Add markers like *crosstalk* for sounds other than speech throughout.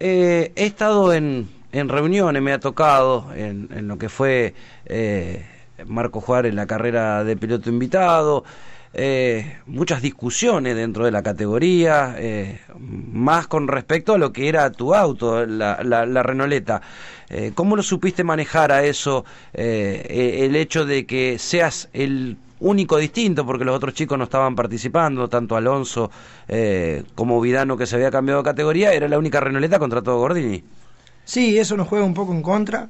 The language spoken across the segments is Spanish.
Eh, he estado en, en, reuniones, me ha tocado en, en lo que fue eh, Marco Juárez en la carrera de piloto invitado. Eh, muchas discusiones dentro de la categoría, eh, más con respecto a lo que era tu auto, la, la, la Renoleta. Eh, ¿Cómo lo supiste manejar a eso, eh, el hecho de que seas el único distinto, porque los otros chicos no estaban participando, tanto Alonso eh, como Vidano que se había cambiado de categoría, era la única Renoleta contra todo Gordini? Sí, eso nos juega un poco en contra,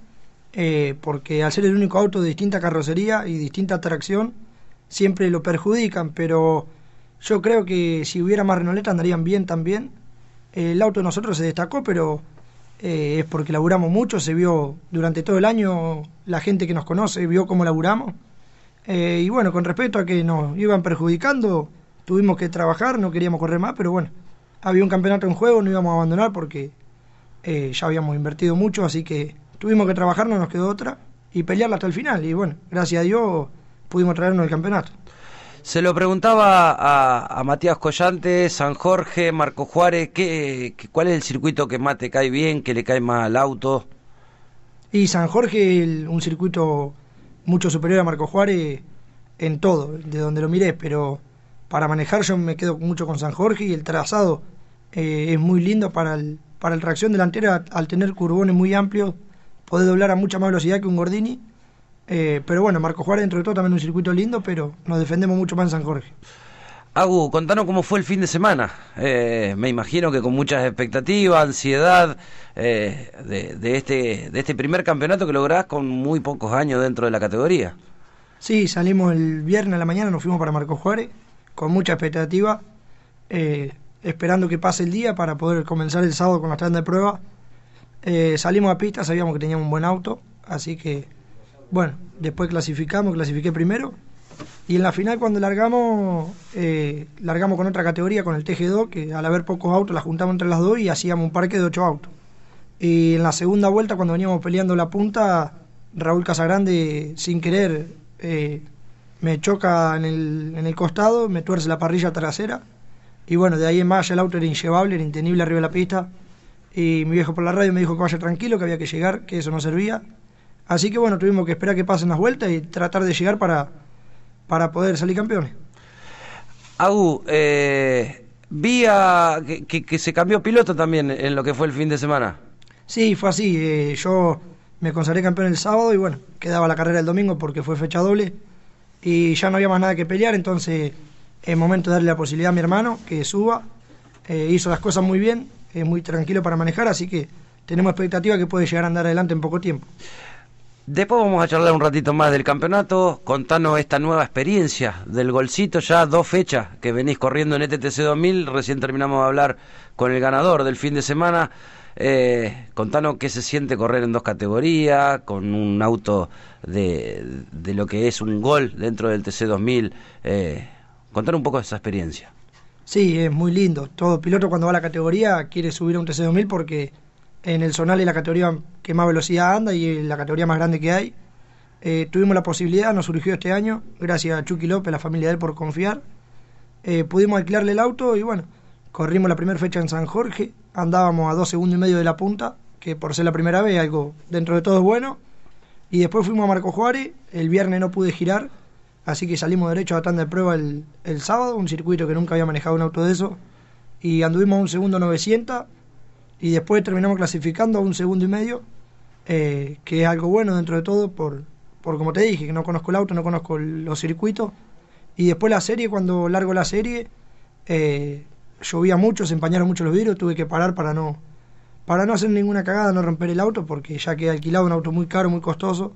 eh, porque al ser el único auto de distinta carrocería y distinta tracción, siempre lo perjudican, pero yo creo que si hubiera más Renoleta andarían bien también. El auto de nosotros se destacó, pero eh, es porque laburamos mucho, se vio durante todo el año, la gente que nos conoce vio cómo laburamos. Eh, y bueno, con respecto a que nos iban perjudicando, tuvimos que trabajar, no queríamos correr más, pero bueno, había un campeonato en juego, no íbamos a abandonar porque eh, ya habíamos invertido mucho, así que tuvimos que trabajar, no nos quedó otra, y pelearla hasta el final. Y bueno, gracias a Dios pudimos traernos el campeonato. Se lo preguntaba a, a Matías Collante, San Jorge, Marco Juárez, ¿qué, qué, ¿cuál es el circuito que más te cae bien, que le cae más al auto? Y San Jorge, el, un circuito mucho superior a Marco Juárez en todo, de donde lo miré, pero para manejar yo me quedo mucho con San Jorge y el trazado eh, es muy lindo para el, para el tracción delantera, al tener curbones muy amplios, puede doblar a mucha más velocidad que un Gordini eh, pero bueno, Marco Juárez dentro de todo también un circuito lindo, pero nos defendemos mucho más en San Jorge. Agu, contanos cómo fue el fin de semana. Eh, me imagino que con muchas expectativas, ansiedad eh, este, de este primer campeonato que lográs con muy pocos años dentro de la categoría. Sí, salimos el viernes a la mañana, nos fuimos para Marco Juárez con mucha expectativa, eh, esperando que pase el día para poder comenzar el sábado con la tanda de prueba. Salimos a pista, sabíamos que teníamos un buen auto, así que bueno, después clasificamos, clasifiqué primero. Y en la final cuando largamos, eh, largamos con otra categoría, con el TG2, que al haber pocos autos la juntamos entre las dos y hacíamos un parque de ocho autos. Y en la segunda vuelta, cuando veníamos peleando la punta, Raúl Casagrande, sin querer, eh, me choca en el, en el costado, me tuerce la parrilla trasera. Y bueno, de ahí en más el auto era inllevable, era intenible arriba de la pista. Y mi viejo por la radio me dijo que vaya tranquilo, que había que llegar, que eso no servía. Así que bueno, tuvimos que esperar que pasen las vueltas y tratar de llegar para, para poder salir campeones. Agu, eh, vi a, que, que, que, se cambió piloto también en lo que fue el fin de semana. Sí, fue así. Eh, yo me consagré campeón el sábado y bueno, quedaba la carrera el domingo porque fue fecha doble y ya no había más nada que pelear, entonces es momento de darle la posibilidad a mi hermano que suba. Eh, hizo las cosas muy bien, es muy tranquilo para manejar, así que tenemos expectativa que puede llegar a andar adelante en poco tiempo. Después vamos a charlar un ratito más del campeonato, contanos esta nueva experiencia del golcito, ya dos fechas que venís corriendo en ETTC 2000, recién terminamos de hablar con el ganador del fin de semana, eh, contanos qué se siente correr en dos categorías, con un auto de, de lo que es un gol dentro del TC 2000, eh, contanos un poco de esa experiencia. Sí, es muy lindo, todo piloto cuando va a la categoría quiere subir a un TC 2000 porque en el zonal es la categoría que más velocidad anda y la categoría más grande que hay. Eh, tuvimos la posibilidad, nos surgió este año, gracias a Chucky López, la familia de él, por confiar. Eh, pudimos alquilarle el auto y bueno, corrimos la primera fecha en San Jorge, andábamos a dos segundos y medio de la punta, que por ser la primera vez, algo dentro de todo es bueno. Y después fuimos a Marco Juárez, el viernes no pude girar, así que salimos derecho a tanda de prueba el, el sábado, un circuito que nunca había manejado un auto de eso, y anduvimos a un segundo 900 y después terminamos clasificando a un segundo y medio, eh, que es algo bueno dentro de todo, por, por como te dije, que no conozco el auto, no conozco los circuitos. Y después la serie, cuando largo la serie, eh, llovía mucho, se empañaron mucho los vidrios, tuve que parar para no, para no hacer ninguna cagada, no romper el auto, porque ya que he alquilado un auto muy caro, muy costoso,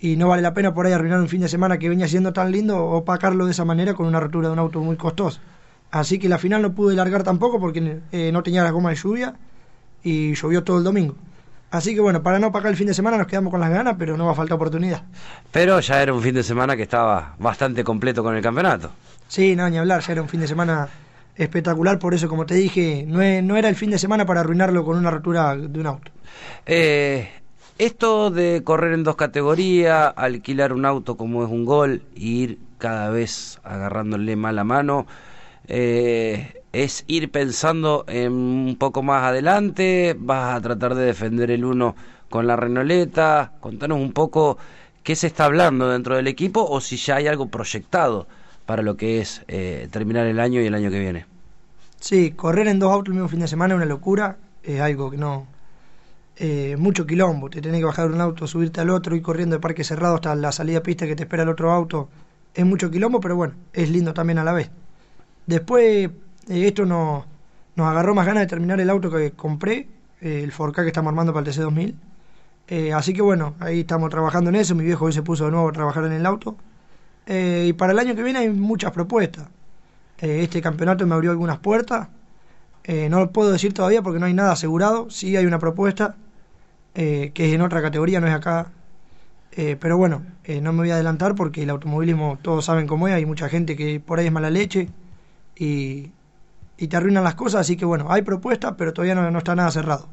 y no vale la pena por ahí arruinar un fin de semana que venía siendo tan lindo, opacarlo de esa manera con una rotura de un auto muy costoso. Así que la final no pude largar tampoco porque eh, no tenía la goma de lluvia y llovió todo el domingo. Así que bueno, para no pagar el fin de semana nos quedamos con las ganas, pero no va a faltar oportunidad. Pero ya era un fin de semana que estaba bastante completo con el campeonato. Sí, no, ni hablar, ya era un fin de semana espectacular, por eso como te dije, no, no era el fin de semana para arruinarlo con una rotura de un auto. Eh, esto de correr en dos categorías, alquilar un auto como es un gol, e ir cada vez agarrándole mala mano, eh, es ir pensando en un poco más adelante, vas a tratar de defender el uno con la Renoleta, contanos un poco qué se está hablando dentro del equipo o si ya hay algo proyectado para lo que es eh, terminar el año y el año que viene. Sí, correr en dos autos el mismo fin de semana es una locura, es algo que no... Eh, mucho quilombo, te tenés que bajar un auto, subirte al otro, ir corriendo de parque cerrado hasta la salida pista que te espera el otro auto, es mucho quilombo, pero bueno, es lindo también a la vez. Después, eh, esto no, nos agarró más ganas de terminar el auto que compré, eh, el Forca que estamos armando para el TC2000. así que bueno, ahí estamos trabajando en eso, mi viejo hoy se puso de nuevo a trabajar en el auto. y para el año que viene hay muchas propuestas. este campeonato me abrió algunas puertas. no lo puedo decir todavía porque no hay nada asegurado. Sí hay una propuesta que es en otra categoría, no es acá eh, pero bueno, eh, no me voy a adelantar porque el automovilismo todos saben cómo es, hay mucha gente que por ahí es mala leche y, te arruinan las cosas, así que bueno, hay propuestas, pero todavía no, está nada cerrado.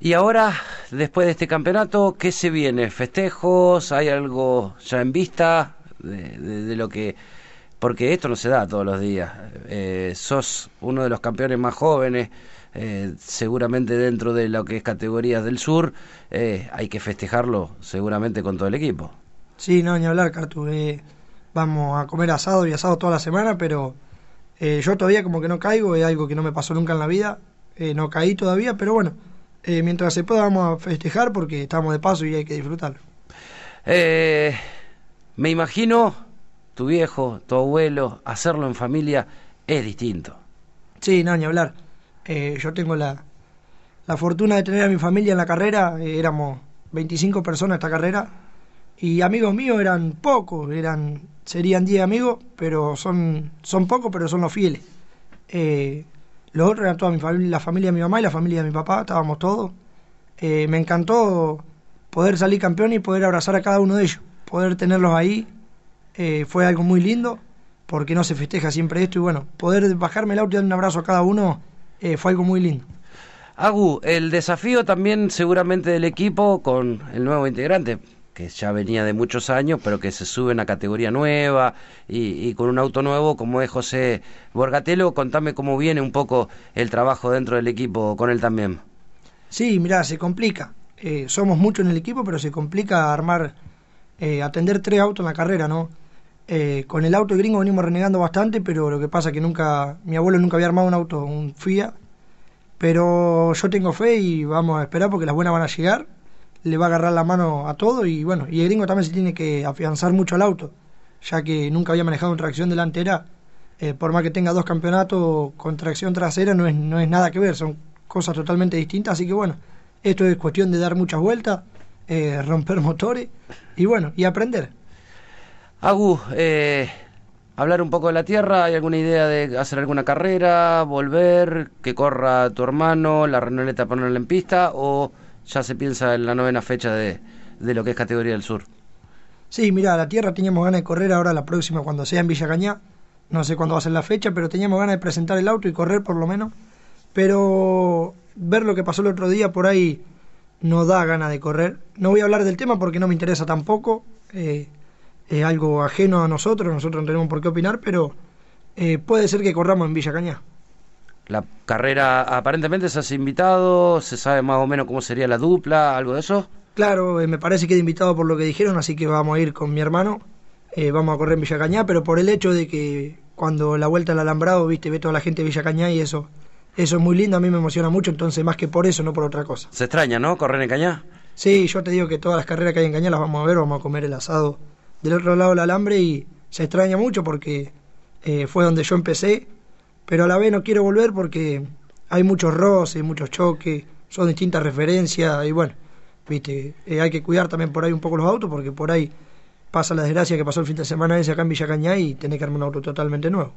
Y ahora, después de este campeonato, ¿qué se viene? ¿Festejos? ¿Hay algo ya en vista de, lo que... Porque esto no se da todos los días. Eh, sos uno de los campeones más jóvenes eh, seguramente dentro de lo que es categorías del sur, eh, hay que festejarlo seguramente con todo el equipo. Sí, no, ni hablar, Cartu. Vamos a comer asado y asado toda la semana, pero yo todavía como que no caigo, es algo que no me pasó nunca en la vida, no caí todavía, pero bueno, mientras se pueda vamos a festejar porque estamos de paso y hay que disfrutarlo. me imagino tu viejo, tu abuelo, hacerlo en familia es distinto. Sí, no, ni hablar. Eh, yo tengo la, la, fortuna de tener a mi familia en la carrera, eh, éramos 25 personas esta carrera, y amigos míos eran pocos, eran serían 10 amigos, pero son, son pocos, pero son los fieles. Eh, los otros eran toda mi familia, la familia de mi mamá y la familia de mi papá, estábamos todos. me encantó poder salir campeón y poder abrazar a cada uno de ellos, poder tenerlos ahí, fue algo muy lindo, porque no se festeja siempre esto, y bueno, poder bajarme el auto y dar un abrazo a cada uno eh, fue algo muy lindo. Agu, el desafío también seguramente del equipo con el nuevo integrante, que ya venía de muchos años, pero que se sube en una categoría nueva y, con un auto nuevo como es José Borgatelo. Contame cómo viene un poco el trabajo dentro del equipo con él también. Sí, mira, se complica. Eh, somos muchos en el equipo, pero se complica armar, eh, atender tres autos en la carrera, ¿no? Eh, con el auto gringo venimos renegando bastante, pero lo que pasa es que nunca, mi abuelo nunca había armado un auto, un FIA. Pero yo tengo fe y vamos a esperar porque las buenas van a llegar. Le va a agarrar la mano a todo y bueno, y el gringo también se tiene que afianzar mucho al auto, ya que nunca había manejado una tracción delantera. Eh, por más que tenga dos campeonatos con tracción trasera, no es, no es nada que ver, son cosas totalmente distintas. Así que bueno, esto es cuestión de dar muchas vueltas, eh, romper motores y bueno, y aprender. Agu, eh, hablar un poco de la tierra, ¿hay alguna idea de hacer alguna carrera, volver, que corra tu hermano, la Renoleta ponerla en pista o ya se piensa en la novena fecha de, lo que es categoría del sur? Sí, mira, la tierra teníamos ganas de correr ahora la próxima cuando sea en Villa Cañá, no sé cuándo va a ser la fecha, pero teníamos ganas de presentar el auto y correr por lo menos, pero ver lo que pasó el otro día por ahí no da ganas de correr. No voy a hablar del tema porque no me interesa tampoco. Eh, es algo ajeno a nosotros, nosotros no tenemos por qué opinar, pero eh, puede ser que corramos en Villa Cañá. La carrera, aparentemente se has invitado, se sabe más o menos cómo sería la dupla, algo de eso. Claro, eh, me parece que he invitado por lo que dijeron, así que vamos a ir con mi hermano, eh, vamos a correr en Villa Cañá, pero por el hecho de que cuando la vuelta al alambrado, viste, ve toda la gente de Villa Cañá y eso, eso es muy lindo, a mí me emociona mucho, entonces más que por eso, no por otra cosa. Se extraña, ¿no? Correr en Cañá. Sí, yo te digo que todas las carreras que hay en Cañá las vamos a ver, vamos a comer el asado del otro lado del alambre y se extraña mucho porque eh, fue donde yo empecé, pero a la vez no quiero volver porque hay muchos roces, muchos choques, son distintas referencias y bueno, viste, eh, hay que cuidar también por ahí un poco los autos porque por ahí pasa la desgracia que pasó el fin de semana ese acá en Villa Cañá y tenés que armar un auto totalmente nuevo.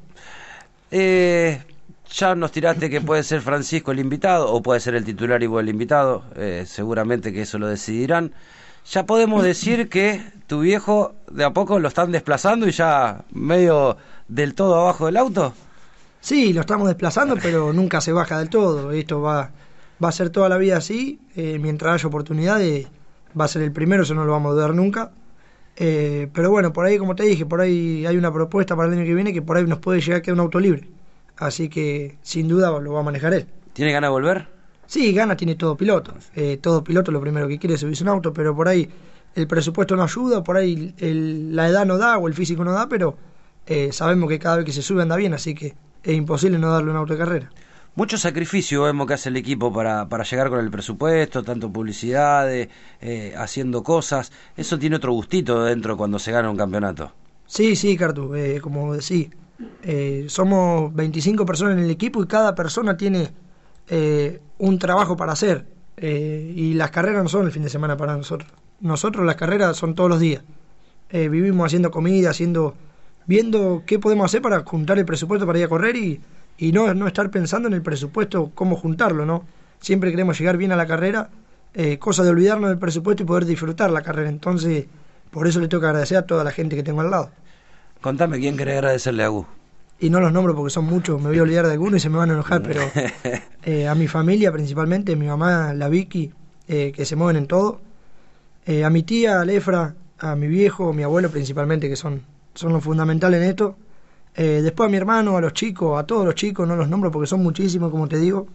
Eh, ya nos tiraste que puede ser Francisco el invitado o puede ser el titular y vos el invitado, seguramente que eso lo decidirán ya podemos decir que tu viejo de a poco lo están desplazando y ya medio del todo abajo del auto. Sí, lo estamos desplazando, pero nunca se baja del todo. Esto va, va a ser toda la vida así. Eh, mientras haya oportunidades, va a ser el primero, eso no lo vamos a dudar nunca. Eh, pero bueno, por ahí, como te dije, por ahí hay una propuesta para el año que viene que por ahí nos puede llegar a quedar un auto libre. Así que sin duda lo va a manejar él. ¿Tiene ganas de volver? Sí, ganas tiene todo piloto. Eh, todo piloto lo primero que quiere es subirse un auto, pero por ahí el presupuesto no ayuda, por ahí la edad no da o el físico no da, pero eh, sabemos que cada vez que se sube anda bien, así que es imposible no darle un auto de carrera. Mucho sacrificio vemos que hace el equipo para, para llegar con el presupuesto, tanto publicidades, eh, haciendo cosas. Eso tiene otro gustito dentro cuando se gana un campeonato. Sí, sí, Cartu, eh, como decís, eh, somos 25 personas en el equipo y cada persona tiene un trabajo para hacer. y las carreras no son el fin de semana para nosotros. Nosotros las carreras son todos los días. vivimos haciendo comida, haciendo, viendo qué podemos hacer para juntar el presupuesto para ir a correr y y no, no estar pensando en el presupuesto, cómo juntarlo, ¿no? Siempre queremos llegar bien a la carrera, eh, cosa de olvidarnos del presupuesto y poder disfrutar la carrera. Entonces, por eso le tengo que agradecer a toda la gente que tengo al lado. Contame, ¿quién quiere agradecerle a Gus? Y no los nombro porque son muchos, me voy a olvidar de alguno y se me van a enojar, pero *laughs* eh, a mi familia principalmente, mi mamá, la Vicky, eh, que se mueven en todo, a mi tía, a Lefra, a mi viejo, mi abuelo principalmente, que son, son los fundamentales en esto, eh, después a mi hermano, a los chicos, a todos los chicos, no los nombro porque son muchísimos, como te digo.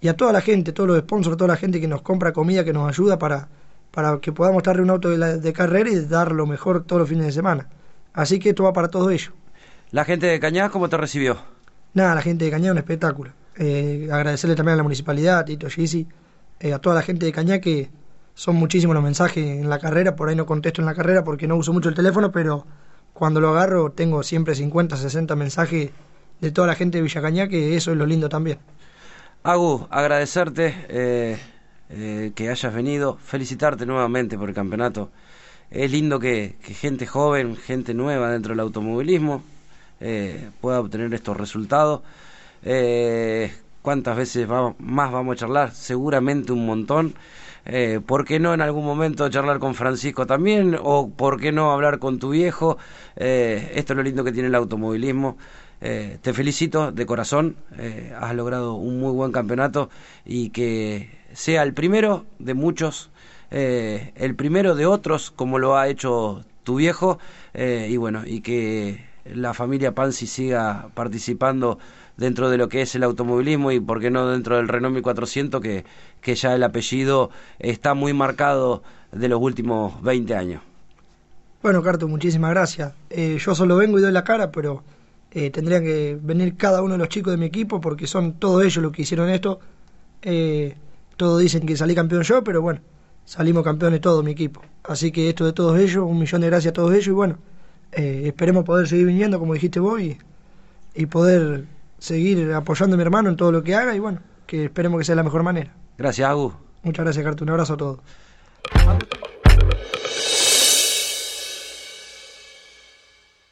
Y a toda la gente, todos los sponsors, toda la gente que nos compra comida, que nos ayuda para, para que podamos darle un auto de, carrera y dar lo mejor todos los fines de semana. Así que esto va para todo ello. ¿La gente de Cañas cómo te recibió? Nada, la gente de Cañas un espectáculo. Eh, agradecerle también a la municipalidad, a Tito Gisi, eh, a toda la gente de Cañas que son muchísimos los mensajes en la carrera. Por ahí no contesto en la carrera porque no uso mucho el teléfono, pero cuando lo agarro tengo siempre 50, 60 mensajes de toda la gente de Villacañá, que eso es lo lindo también. Agu, agradecerte eh, eh, que hayas venido, felicitarte nuevamente por el campeonato. Es lindo que, gente joven, gente nueva dentro del automovilismo eh, pueda obtener estos resultados. ¿Cuántas veces más vamos a charlar? Seguramente un montón. Eh, ¿Por qué no en algún momento charlar con Francisco también? ¿O por qué no hablar con tu viejo? Eh, esto es lo lindo que tiene el automovilismo. Eh, te felicito de corazón, has logrado un muy buen campeonato y que sea el primero de muchos, el primero de otros, como lo ha hecho tu viejo, y bueno, y que la familia Pansi siga participando dentro de lo que es el automovilismo y por qué no dentro del Renault 1400 que, que ya el apellido está muy marcado de los últimos 20 años. Bueno, Carto, muchísimas gracias. Eh, yo solo vengo y doy la cara, pero eh, tendrían que venir cada uno de los chicos de mi equipo porque son todos ellos los que hicieron esto. Eh, todos dicen que salí campeón yo, pero bueno, salimos campeones todo mi equipo. Así que esto de todos ellos, un millón de gracias a todos ellos y bueno, esperemos poder seguir viniendo, como dijiste vos, y poder seguir apoyando a mi hermano en todo lo que haga y bueno, que esperemos que sea la mejor manera. Gracias, Agu. Muchas gracias, Cartu. Un abrazo a todos.